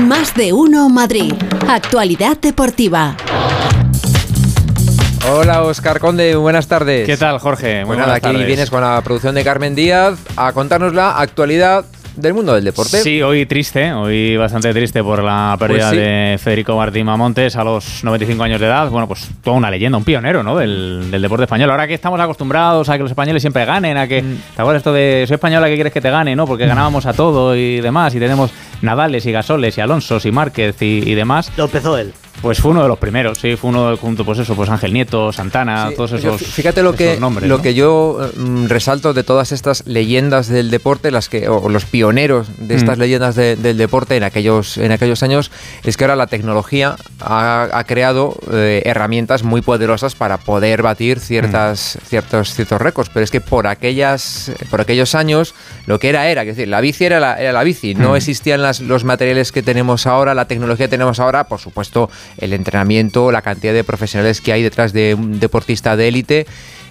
Más de uno Madrid. Actualidad deportiva. Hola Oscar Conde, buenas tardes. ¿Qué tal Jorge? Muy bueno, aquí vienes con la producción de Carmen Díaz a contarnos la actualidad del mundo del deporte. Sí, hoy triste, hoy bastante triste por la pérdida pues de Federico Martín Mamontes a los 95 años de edad. Bueno, pues toda una leyenda, un pionero ¿no? del, deporte español. Ahora que estamos acostumbrados a que los españoles siempre ganen, a que, mm. ¿te acuerdas esto de soy española que quieres que te gane? ¿no? Porque ganábamos a todo y demás, y tenemos Nadales y Gasoles y Alonsos y Márquez y, y demás. Lo empezó él. Pues fue uno de los primeros, sí, fue uno junto, pues eso, pues Ángel Nieto, Santana, todos esos. Fíjate lo que lo que yo mm, resalto de todas estas leyendas del deporte, las que o los pioneros de estas mm. leyendas del deporte en aquellos en aquellos años, es que ahora la tecnología ha, creado eh, herramientas muy poderosas para poder batir ciertas mm. ciertos ciertos récords, pero es que por aquellas por aquellos años lo que era era, es decir, la bici era la, era la bici, no existían las, los materiales que tenemos ahora, la tecnología que tenemos ahora, por supuesto el entrenamiento, la cantidad de profesionales que hay detrás de un deportista de élite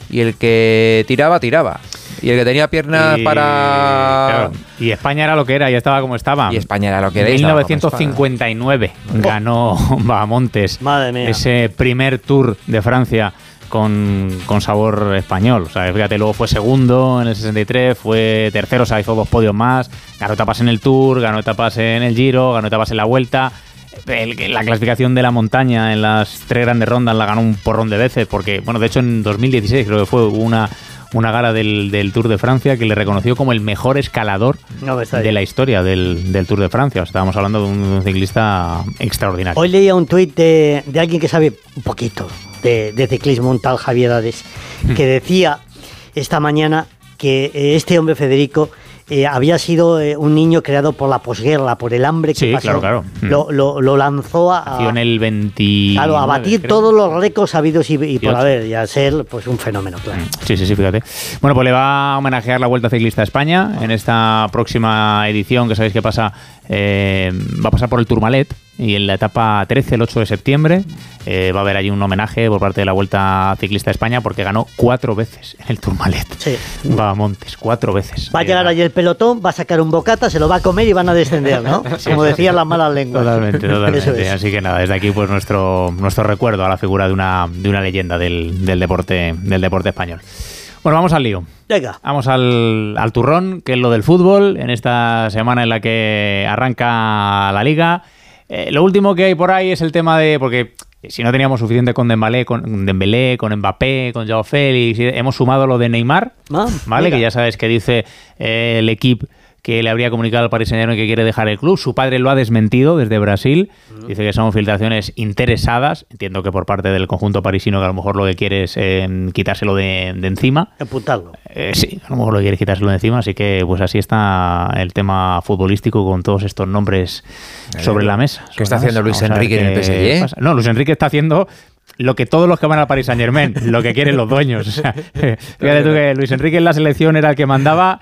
y el que tiraba, tiraba. Y el que tenía piernas para... Y España era lo que era, y estaba como estaba. Y España era lo que era. En 1959 ganó Bahamontes Madre mía. ese primer Tour de Francia con, sabor español. O sea, fíjate, luego fue segundo en el 63, fue tercero, o sea, hizo dos podios más, ganó etapas en el Tour, ganó etapas en el Giro, ganó etapas en la Vuelta la clasificación de la montaña en las tres grandes rondas la ganó un porrón de veces, porque, bueno, de hecho en 2016 creo que fue una, una gala del, Tour de Francia que le reconoció como el mejor escalador de la historia del, Tour de Francia. estábamos hablando de un, ciclista extraordinario. Hoy leía un tuit de, alguien que sabe un poquito de, ciclismo, un tal Javier Ades, que decía esta mañana que eh, este hombre Federico eh, había sido eh, un niño creado por la posguerra, por el hambre que sí, pasó. Claro, claro. Lo, lo, lanzó a, en el 20. Claro, a batir todos los récords habidos y, por haber, y a ser pues un fenómeno, claro. Mm, sí, sí, sí, fíjate. Bueno, pues le va a homenajear la Vuelta Ciclista a España en esta próxima edición que sabéis que pasa, eh, va a pasar por el Tourmalet y en la etapa 13, el 8 de septiembre, eh, va a haber allí un homenaje por parte de la Vuelta Ciclista a España porque ganó cuatro veces en el Tourmalet. Sí. Va a Montes, cuatro veces. Va a llegar allí el pelotón, va a sacar un bocata, se lo va a comer y van a descender, ¿no? Como decían las malas lenguas. Totalmente, totalmente. Así que nada, desde aquí pues nuestro, nuestro recuerdo a la figura de una, de una leyenda del, del, deporte, del deporte español. Bueno, vamos al lío. Venga. Vamos al, al turrón, que es lo del fútbol, en esta semana en la que arranca la liga. Eh, lo último que hay por ahí es el tema de. Porque si no teníamos suficiente con Dembélé, con Dembélé, con Mbappé, con Joao Félix, hemos sumado lo de Neymar, ah, ¿vale? Que ya sabes que dice eh, el equipo que le habría comunicado al Paris Saint-Germain que quiere dejar el club. Su padre lo ha desmentido desde Brasil. Dice que son filtraciones interesadas. Entiendo que por parte del conjunto parisino que a lo mejor lo que quiere es em, quitárselo de, encima. Emputarlo. Eh, sí, a lo mejor lo que quiere es quitárselo de encima. Así que pues así está el tema futbolístico con todos estos nombres sobre la mesa. ¿Qué está haciendo Luis Enrique en el PSG? No, Luis Enrique está haciendo lo que todos los que van al Paris Saint Germain, lo que quieren los dueños. fíjate tú que Luis Enrique en la selección era el que mandaba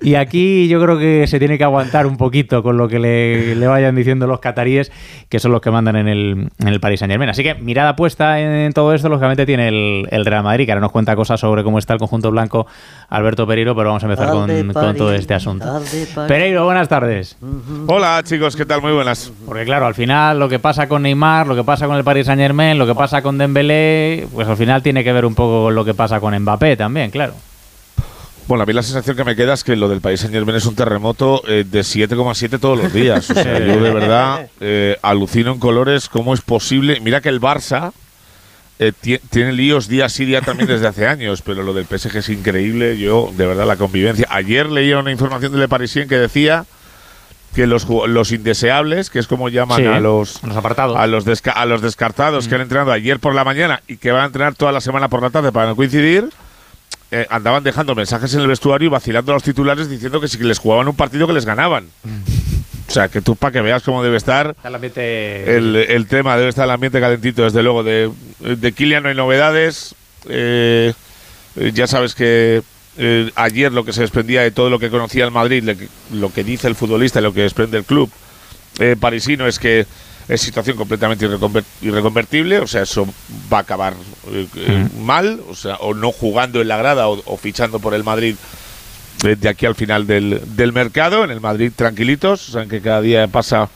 y aquí yo creo que se tiene que aguantar un poquito con lo que le, vayan diciendo los cataríes, que son los que mandan en el, en el Paris Saint Germain. Así que mirada puesta en, todo esto, lógicamente tiene el, Real Madrid, que ahora nos cuenta cosas sobre cómo está el conjunto blanco Alberto Pereiro, pero vamos a empezar con, con, todo este asunto. Pereiro, buenas tardes. Hola chicos, ¿qué tal? Muy buenas. Porque claro, al final lo que pasa con Neymar, lo que pasa con el Paris Saint Germain, lo que pasa con Dembélé, pues al final tiene que ver un poco con lo que pasa con Mbappé también, claro. Bueno, a mí la sensación que me queda es que lo del país Saint Germain es un terremoto eh, de 7,7 todos los días. O sea, yo de verdad eh, alucino en colores cómo es posible. Mira que el Barça eh, tiene líos día sí día también desde hace años, pero lo del PSG es increíble. Yo, de verdad, la convivencia. Ayer leía una información del Le Parisien que decía que los, los indeseables, que es como llaman a los, apartados. a los, a los descartados que han mm. entrenado ayer por la mañana y que van a entrenar toda la semana por la tarde para no coincidir, eh, andaban dejando mensajes en el vestuario y vacilando a los titulares diciendo que si les jugaban un partido que les ganaban. O sea, que tú para que veas cómo debe estar el, el, tema, debe estar el ambiente calentito, desde luego. De, de Kilian no hay novedades. Eh, ya sabes que eh, ayer lo que se desprendía de todo lo que conocía el Madrid, lo que dice el futbolista y lo que desprende el club eh, parisino es que es situación completamente irreconvertible, o sea, eso va a acabar eh, mm. mal, o sea, o no jugando en la grada o, fichando por el Madrid de aquí al final del, del, mercado, en el Madrid tranquilitos, o sea, que cada día pasa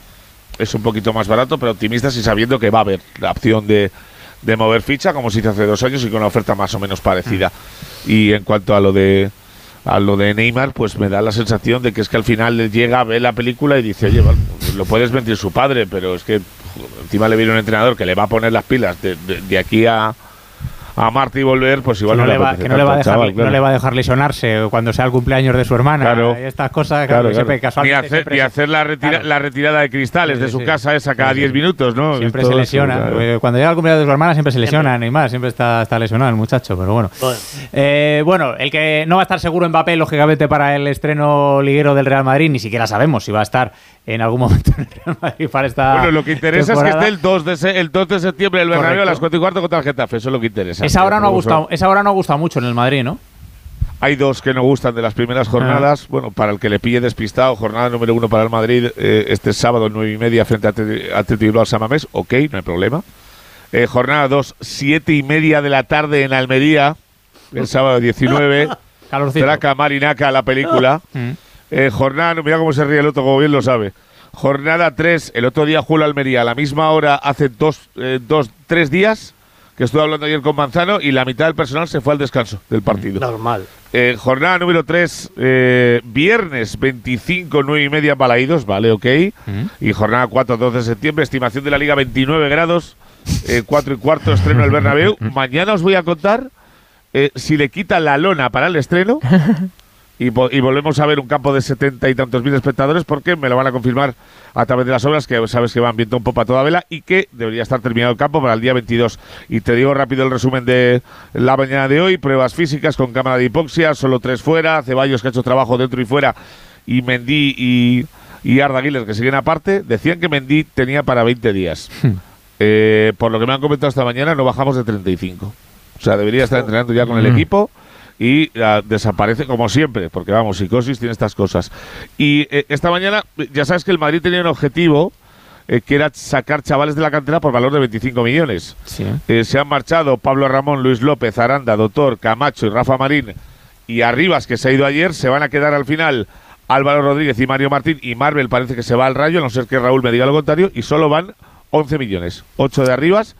es un poquito más barato, pero optimistas y sabiendo que va a haber la opción de, de mover ficha, como se hizo hace dos años y con una oferta más o menos parecida. Y en cuanto a lo de a lo de Neymar, pues me da la sensación de que es que al final le llega, ve la película y dice, oye, lo puedes mentir su padre, pero es que encima le viene un entrenador que le va a poner las pilas de, de- de aquí a, a Marte y volver, pues igual no, no, le va, apetece que no le va a dejar, al chaval, no claro. le va a dejar lesionarse cuando sea el cumpleaños de su hermana. Claro. y estas cosas, Claro, claro, siempre claro. Ni casualmente hacer, siempre ni se- hacer la, retira- Claro. la retirada de cristales Sí, de su sí. casa esa cada Sí, sí. 10 minutos, ¿no? Siempre Todo se eso, lesiona. claro. Eh, Cuando llega el cumpleaños de su hermana siempre se lesiona Neymar, siempre está, está lesionado el muchacho, pero bueno. Bueno. Eh, bueno, el que no va a estar seguro en papel, lógicamente, para el estreno liguero del Real Madrid, ni siquiera sabemos si va a estar en algún momento en el Real Madrid para esta. Bueno, lo que interesa es que esté el 2 de, se- el 2 de septiembre el Bernabéu a las 4 y cuarto contra el Getafe. Eso es lo que interesa. Esa hora, no ha gustado, esa hora no ha gustado mucho en el Madrid, ¿no? Hay dos que no gustan de las primeras Ah. jornadas. Bueno, para el que le pille despistado, jornada número uno para el Madrid eh, este sábado, nueve y media, frente a Atlético Samamés. Ok, no hay problema. Eh, jornada 2, siete y media de la tarde en Almería, el sábado 19. Calorcito. Traca Marinaca, la película. Mm. Eh, jornada, mira cómo se ríe el otro, como bien lo sabe. Jornada 3, el otro día Julio Almería, a la misma hora, hace dos, eh, dos, tres días, que estuve hablando ayer con Manzano, y la mitad del personal se fue al descanso del partido. Normal. Eh, jornada número 3, viernes 25, 9 y media, Balaídos, vale, ok. Y jornada 4, 12 de septiembre, estimación de la Liga 29 grados, 4 y cuarto, estreno el Bernabéu. Mañana os voy a contar eh, si le quitan la lona para el estreno y, vo- y volvemos a ver un campo de setenta y tantos mil espectadores porque me lo van a confirmar a través de las obras que sabes que van viento un poco a toda vela y que debería estar terminado el campo para el día 22. Y te digo rápido el resumen de la mañana de hoy, pruebas físicas con cámara de hipoxia, solo tres fuera, Ceballos que ha hecho trabajo dentro y fuera y Mendy y, y Arda Güler que siguen aparte, decían que Mendy tenía para 20 días. Eh, por lo que me han comentado esta mañana no bajamos de 35. O sea, debería estar entrenando ya con el Mm. equipo y ah, desaparece como siempre, porque vamos, psicosis tiene estas cosas. Y eh, esta mañana, ya sabes que el Madrid tenía un objetivo eh, que era sacar chavales de la cantera por valor de 25 millones. Sí. Eh, se han marchado Pablo Ramón, Luis López, Aranda, Doctor, Camacho y Rafa Marín. Y Arribas, que se ha ido ayer, se van a quedar al final Álvaro Rodríguez y Mario Martín. Y Marvel parece que se va al rayo, a no ser que Raúl me diga lo contrario. Y solo van 11 millones. 8 de Arribas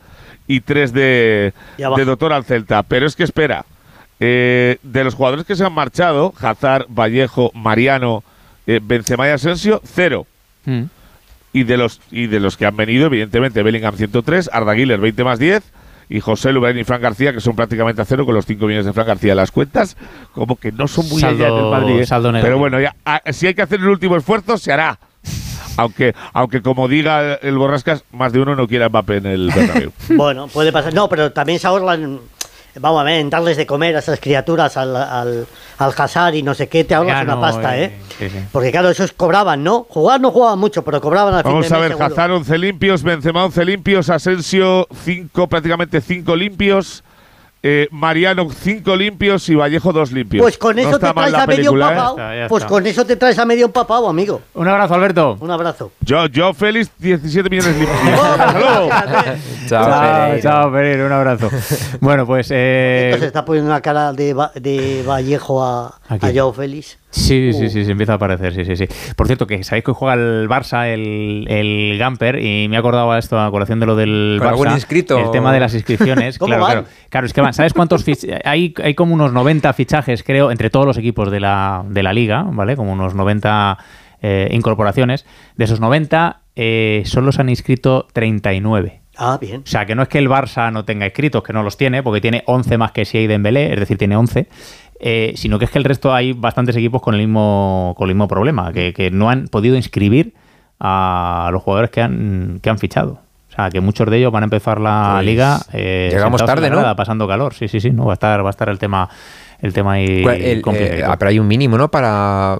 y 3 de, de Doctor al Celta. Pero es que espera. Eh, de los jugadores que se han marchado, Hazard, Vallejo, Mariano, eh, Benzema y Asensio, cero. Mm. Y de los y de los que han venido, evidentemente, Bellingham 103, Arda Güler 20 más 10 y José Lubrán y Fran García, que son prácticamente a cero con los 5 millones de Fran García. Las cuentas, como que no son muy Saldo- allá del Madrid. ¿eh? saldo. Pero bueno, ya, ah, si hay que hacer el último esfuerzo, se hará. Aunque, aunque como diga el Borrascas, más de uno no quiera Mbappé en el Bernabéu. Bueno, puede pasar. No, pero también se ahorran. Vamos a ver, en darles de comer a esas criaturas al, al, al Hazard y no sé qué, te ahorras Ya una no, pasta, eh, ¿eh? sí, sí. Porque claro, esos cobraban, ¿no? Jugar no jugaban mucho, pero cobraban al fin Vamos de a mes, ver, seguro. Hazard 11 limpios, Benzema 11 limpios, Asensio 5, prácticamente 5 limpios, eh, Mariano 5 limpios y Vallejo 2 limpios. Pues con eso te traes a medio película, ¿eh? empapado. Ya está, ya Pues está. con eso te traes a medio empapado, amigo. Un abrazo, Alberto. Un abrazo. Yo, yo Félix, 17 millones limpios. Hasta luego. Chao, chao, Pereiro, un abrazo. bueno, pues. eh, Entonces está poniendo una cara de, Va- de Vallejo a, ¿A a? Joao Félix. Sí, sí, Uh. sí, sí, empieza a aparecer, sí, sí, sí. Por cierto, que sabéis que hoy juega el Barça, el, el Gamper, y me acordaba esto a colación de lo del. El tema de las inscripciones. ¿Cómo claro, van? claro. Claro, es que van, ¿sabes cuántos hay, hay como unos 90 fichajes, creo, entre todos los equipos de la, de la liga, ¿vale? Como unos 90 eh, incorporaciones. De esos 90, eh, solo se han inscrito 39. Ah, bien. O sea, que no es que el Barça no tenga inscritos, que no los tiene, porque tiene 11 más que Sia y Dembélé, es decir, tiene 11, eh, sino que es que el resto hay bastantes equipos con el mismo, con el mismo problema, que, que no han podido inscribir a los jugadores que han, que han fichado. O sea, que muchos de ellos van a empezar la Pues, liga eh, llegamos tarde, ¿no? pasando calor. Sí, sí, sí, no va a estar, va a estar el tema, el tema ahí ¿Cuál- el- complicado. eh, ah, pero hay un mínimo, ¿no? Para,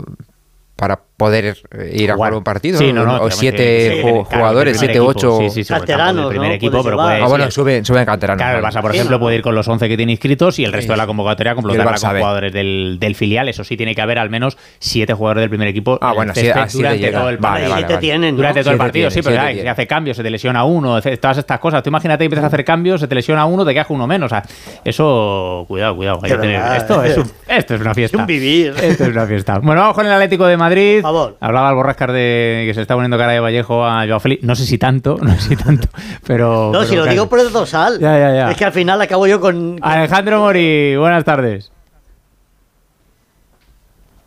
para poder eh, ir a jugar un partido. Sí, no, no, o siete que- ju- claro, jugadores, siete, ocho. Sí, sí, Canteranos, el primer ¿no? equipo, Puedes pero llevar. puede- Ah, bueno, suben, suben canteranos. Claro, el vale. Barça, por Sí, ejemplo, no. puede ir con los 11 que tiene inscritos y el resto de la convocatoria completarla con jugadores del, del filial. Eso sí, tiene que haber al menos 7 jugadores del primer equipo Ah, bueno, sí, de durante todo el Vale, partido. vale, Siete vale. tienen, ¿no? Durante todo el Siete partido, sí, pero siete se hace cambios, se te lesiona uno, todas estas cosas. Tú imagínate que empiezas a hacer cambios, se te lesiona uno, te quedas uno menos. O sea, eso, cuidado, cuidado. verdad. esto, es un- esto es una fiesta. un vivir. Esto es una fiesta. Bueno, vamos con el Atlético de Madrid. Favor. Hablaba el Borrascar de que se está poniendo cara de Vallejo a Joao Félix. No sé si tanto, no sé si tanto, pero. No, pero si lo digo por el dorsal. Ya, ya, ya. Es que al final acabo yo con. con- Alejandro Mori, buenas tardes.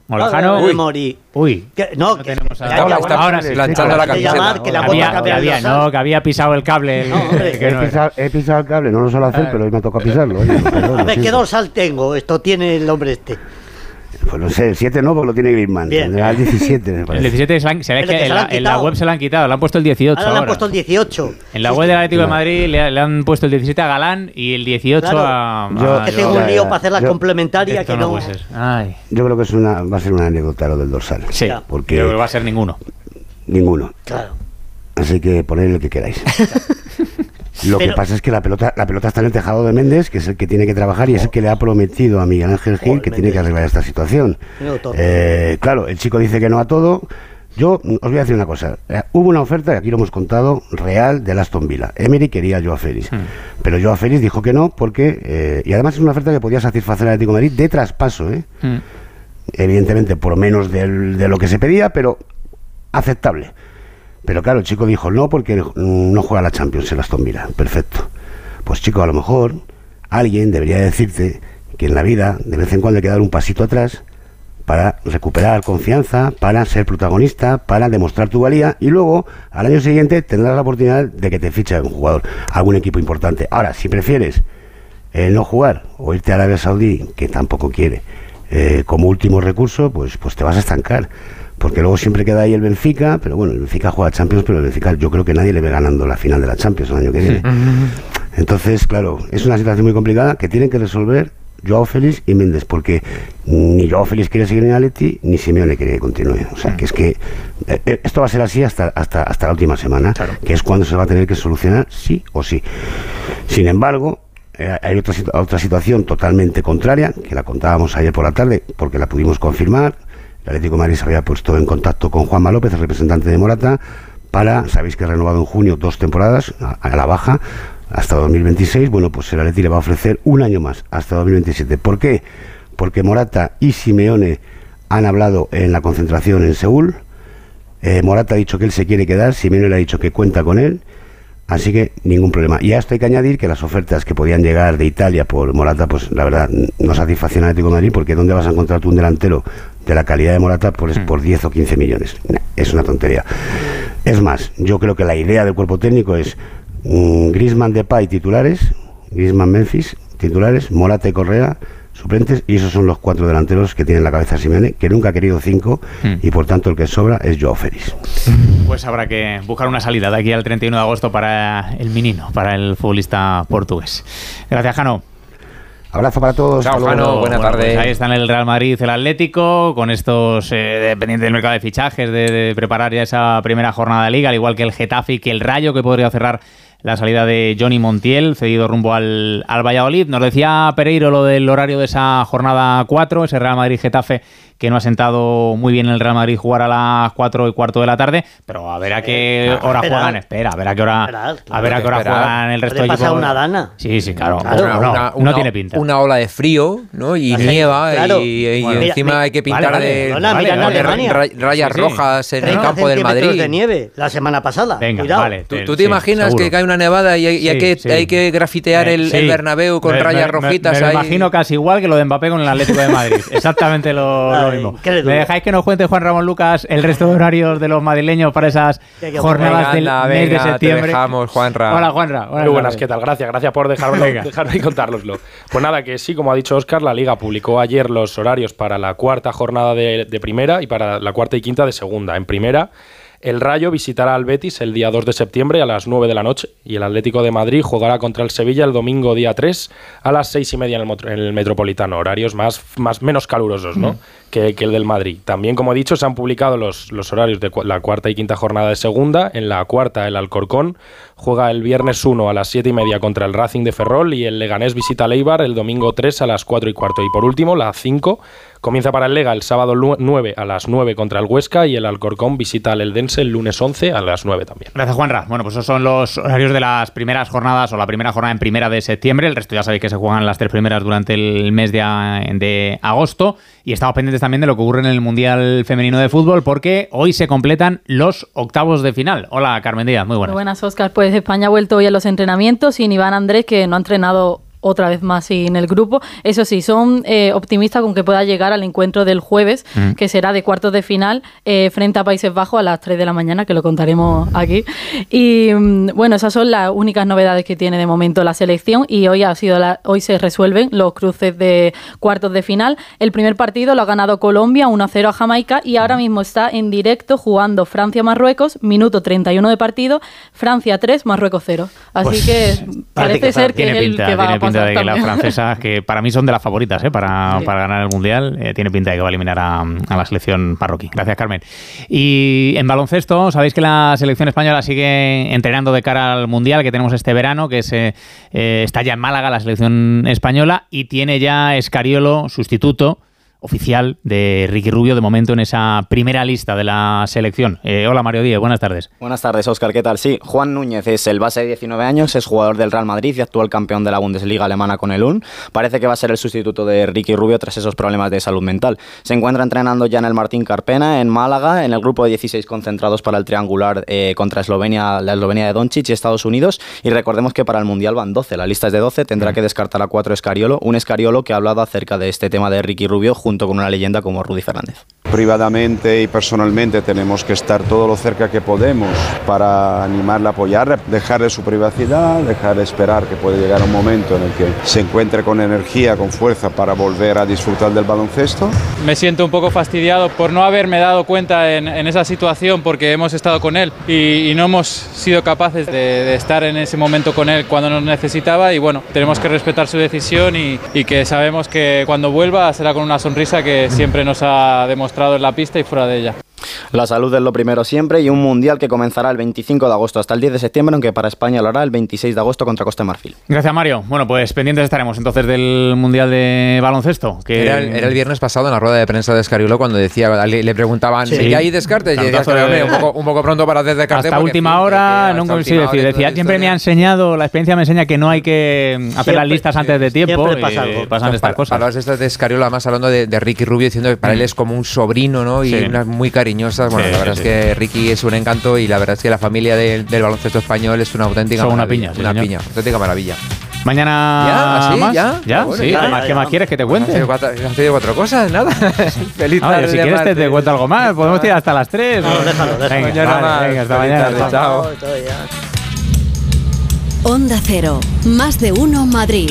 Molejano. Uy, Mori. Uy. No, que- tenemos a- ya, ya, Ahora ahora sí. planchando la camiseta. llamar, que la Hola. bota Había, no, que había pisado el cable. No, hombre. que no he, pisado, he pisado el cable, no lo suelo hacer, pero hoy me toca pisarlo. oye, perdón, A ver, ¿qué dorsal tengo? Esto tiene el hombre este. Pues no sé, el 7 no, porque lo tiene Griezmann. Tendrá el 17, me El parece. 17 se, la han- se ve El que que se en la, han en la quitado. web se lo han quitado, le han puesto el 18. Ahora le han puesto el 18. En la Sí, web del Atlético de Claro. Madrid le, le han puesto el 17 a Galán y el 18 Claro. a. Yo- a Que tengo un lío ya. para hacer la Yo- complementaria que no no. Ay. Yo creo que es una, va a ser una anécdota lo del dorsal. Sí. Porque yo creo que va a ser ninguno. ninguno. Claro. Así que poned el que queráis. Lo que pasa es que la pelota, la pelota está en el tejado de Méndez, que es el que tiene que trabajar y es el que le ha prometido a Miguel Ángel Gil que tiene que arreglar esta situación. Eh, claro, el chico dice que no a todo. Yo os voy a decir una cosa. Eh, hubo una oferta, y aquí lo hemos contado, real de Aston Villa. Emery quería a Joao Félix. Pero Joao Félix dijo que no porque... eh, y además es una oferta que podía satisfacer al Atlético de Madrid de traspaso, ¿eh? Mm. evidentemente por menos del- de lo que se pedía, pero aceptable. Pero claro, el chico dijo no porque no juega la Champions el Aston Villa. Perfecto. Pues chico, a lo mejor alguien debería decirte que en la vida de vez en cuando hay que dar un pasito atrás para recuperar confianza, para ser protagonista, para demostrar tu valía y luego al año siguiente tendrás la oportunidad de que te fiche un jugador, algún equipo importante. Ahora, si prefieres eh, no jugar o irte a Arabia Saudí, que tampoco quiere, eh, como último recurso, pues, pues te vas a estancar. Porque luego siempre queda ahí el Benfica, pero bueno, el Benfica juega Champions, pero el Benfica yo creo que nadie le ve ganando la final de la Champions el año que viene. Entonces, claro, es una situación muy complicada que tienen que resolver Joao Félix y Méndez, porque ni Joao Félix quiere seguir en Atleti, ni Simeone quiere que continúe. O sea, que es que eh, eh, esto va a ser así hasta, hasta, hasta la última semana, que es cuando se va a tener que solucionar sí o sí. Sin embargo, eh, hay otra, otra situación totalmente contraria, que la contábamos ayer por la tarde, porque la pudimos confirmar. El Atlético Madrid se había puesto en contacto con Juanma López, el representante de Morata, para, sabéis que ha renovado en junio dos temporadas a, a la baja hasta 2026. Bueno, pues el Atleti le va a ofrecer un año más, hasta 2027. ¿Por qué? Porque Morata y Simeone han hablado en la concentración en Seúl. Eh, Morata ha dicho que él se quiere quedar, Simeone le ha dicho que cuenta con él. Así que ningún problema. Y a esto hay que añadir que las ofertas que podían llegar de Italia por Morata, pues la verdad no satisfacían al Atlético de Madrid, porque ¿dónde vas a encontrar tú un delantero de la calidad de Morata por, por 10 o 15 millones? Es una tontería. Es más, yo creo que la idea del cuerpo técnico es mm, Griezmann Depay titulares, Griezmann Memphis titulares, Morata y Correa suplentes, y esos son los cuatro delanteros que tiene en la cabeza Simeone, que nunca ha querido cinco, Hmm. y por tanto el que sobra es Joao Félix. Pues habrá que buscar una salida de aquí al 31 de agosto para el menino, para el futbolista portugués. Gracias, Jano. Abrazo para todos. Chao. Jano. buena Bueno, tarde. pues ahí están el Real Madrid, el Atlético, con estos eh, dependientes del mercado de fichajes, de, de preparar ya esa primera jornada de liga, al igual que el Getafe y que el Rayo, que podría cerrar la salida de Johnny Montiel, cedido rumbo al, al Valladolid. Nos decía Pereiro lo del horario de esa jornada 4, ese Real Madrid-Getafe, que no ha sentado muy bien el Real Madrid jugar a las 4 y cuarto de la tarde, pero a ver a qué Eh, hora esperar. juegan, espera, a ver a qué hora, Esperar, a ver a qué hora esperar. juegan el resto de equipos. una dana. Sí, sí, claro. Claro. no, no, no tiene pinta. Una ola de frío, ¿no? Y Así, nieva, claro. y, y Bueno, encima mira, hay que pintar vale. de, mira en rayas Sí, sí. rojas en el 30 campo del Madrid. de nieve la semana pasada. Venga, Cuidado. vale. ¿Tú, tú te sí, imaginas seguro. que cae una nevada y hay, y hay Sí, que, sí. hay que grafitear Eh, el, sí. el Bernabéu con Me- rayas me- rojitas me, me ahí? lo imagino casi igual que lo de Mbappé con el Atlético de Madrid. Exactamente lo, mismo. ¿Me dejáis que nos cuente Juan Ramón Lucas el resto de horarios de los madrileños para esas que- jornadas Venga, del anda, mes de venga, te septiembre? dejamos, Juanra. Hola, Juanra. Muy buenas. ¿qué tal? Gracias, gracias por dejarlo, Venga. dejarme contároslo. Pues nada, que sí, como ha dicho Oscar, la Liga publicó ayer los horarios para la cuarta jornada de, de primera y para la cuarta y quinta de segunda. En primera, el Rayo visitará al Betis el día 2 de septiembre a las 9 de la noche y el Atlético de Madrid jugará contra el Sevilla el domingo día 3 a las 6 y media en el, Metropolitano. Horarios más, más menos calurosos, ¿no? Que, el del Madrid. También, como he dicho, se han publicado los, los horarios de la cuarta y quinta jornada de segunda. En la cuarta, el Alcorcón juega el viernes 1 a las 7 y media contra el Racing de Ferrol y el Leganés visita a Eibar el domingo 3 a las 4 y cuarto. Y por último, la 5 comienza para el Lega el sábado lu- 9 a las 9 contra el Huesca y el Alcorcón visita al Eldense el lunes 11 a las 9 también. Gracias, Juanra. Bueno, pues esos son los horarios de las primeras jornadas o la primera jornada en primera de septiembre. El resto ya sabéis que se juegan las tres primeras durante el mes de, de agosto. Y estamos pendientes también de lo que ocurre en el Mundial Femenino de Fútbol porque hoy se completan los octavos de final. Hola, Carmen Díaz, muy buenas. Muy buenas, Oscar. Pues España ha vuelto hoy a los entrenamientos sin Iván Andrés, que no ha entrenado otra vez más en el grupo. Eso sí, son eh, optimistas con que pueda llegar al encuentro del jueves, mm. que será de cuartos de final eh, frente a Países Bajos a las 3 de la mañana, que lo contaremos aquí. Y mm, bueno, esas son las únicas novedades que tiene de momento la selección y hoy ha sido la, hoy se resuelven los cruces de cuartos de final. El primer partido lo ha ganado Colombia 1-0 a Jamaica y ahora mismo está en directo jugando Francia-Marruecos, minuto 31 de partido, Francia 3, Marruecos 0. Así pues que parece ser que es el que va a pasar de que las francesas, que para mí son de las favoritas ¿eh? para, para, ganar el Mundial, eh, tiene pinta de que va a eliminar a, la selección parroquí. Gracias, Carmen. Y en baloncesto, sabéis que la selección española sigue entrenando de cara al Mundial que tenemos este verano, que se, eh, está ya en Málaga la selección española y tiene ya Escariolo, sustituto, oficial de Ricky Rubio de momento en esa primera lista de la selección. Eh, hola Mario Díez, buenas tardes. Buenas tardes, Oscar, ¿qué tal? Sí, Juan Núñez es el base de 19 años, es jugador del Real Madrid y actual campeón de la Bundesliga alemana con el UN. Parece que va a ser el sustituto de Ricky Rubio tras esos problemas de salud mental. Se encuentra entrenando ya en el Martín Carpena, en Málaga, en el grupo de 16 concentrados para el triangular eh, contra Eslovenia, la Eslovenia de Doncic y Estados Unidos. Y recordemos que para el Mundial van 12, la lista es de 12, tendrá mm. que descartar a cuatro Escariolo, un Escariolo que ha hablado acerca de este tema de Ricky Rubio junto con una leyenda como Rudy Fernández. Privadamente y personalmente tenemos que estar todo lo cerca que podemos para animarla, apoyarla, dejarle su privacidad, dejar de esperar que puede llegar un momento en el que se encuentre con energía, con fuerza para volver a disfrutar del baloncesto. Me siento un poco fastidiado por no haberme dado cuenta en, esa situación porque hemos estado con él y, no hemos sido capaces de, estar en ese momento con él cuando nos necesitaba y bueno, tenemos que respetar su decisión y, y que sabemos que cuando vuelva será con una sonrisa que siempre nos ha demostrado en la pista y fuera de ella. La salud es lo primero siempre y un mundial que comenzará el 25 de agosto hasta el 10 de septiembre, aunque para España lo hará el 26 de agosto contra Costa de Marfil. Gracias, Mario. Bueno, pues pendientes estaremos entonces del mundial de baloncesto. Que... Era, el, viernes pasado en la rueda de prensa de Escariolo cuando decía, le, preguntaban, sí. ¿y hay descartes? Y decía, un, poco, pronto para hacer descartes. Hasta última hora, no decir. Decía, siempre me ha enseñado, la experiencia me enseña que no hay que hacer las listas antes de tiempo. Siempre pasa algo. Pasan estas cosas. Hablas estas de Escariolo, además hablando de, Ricky Rubio, diciendo que para él es como un sobrino, ¿no? Y unas muy Bueno, la verdad es que Ricky es un encanto y la verdad es que la familia del, baloncesto español es una auténtica Son una piña, una piña, auténtica maravilla. Mañana ¿Ya? ¿Sí? más. ¿Ya? ¿Ya? sí. ¿Qué, más, quieres que te cuente? Han cuatro, cuatro cosas, nada. Feliz tarde. si quieres te, te, cuento algo más. Podemos tirar hasta las 3. No, déjalo, déjalo. Venga, venga hasta mañana. Chao. Onda Cero. Más de uno Madrid.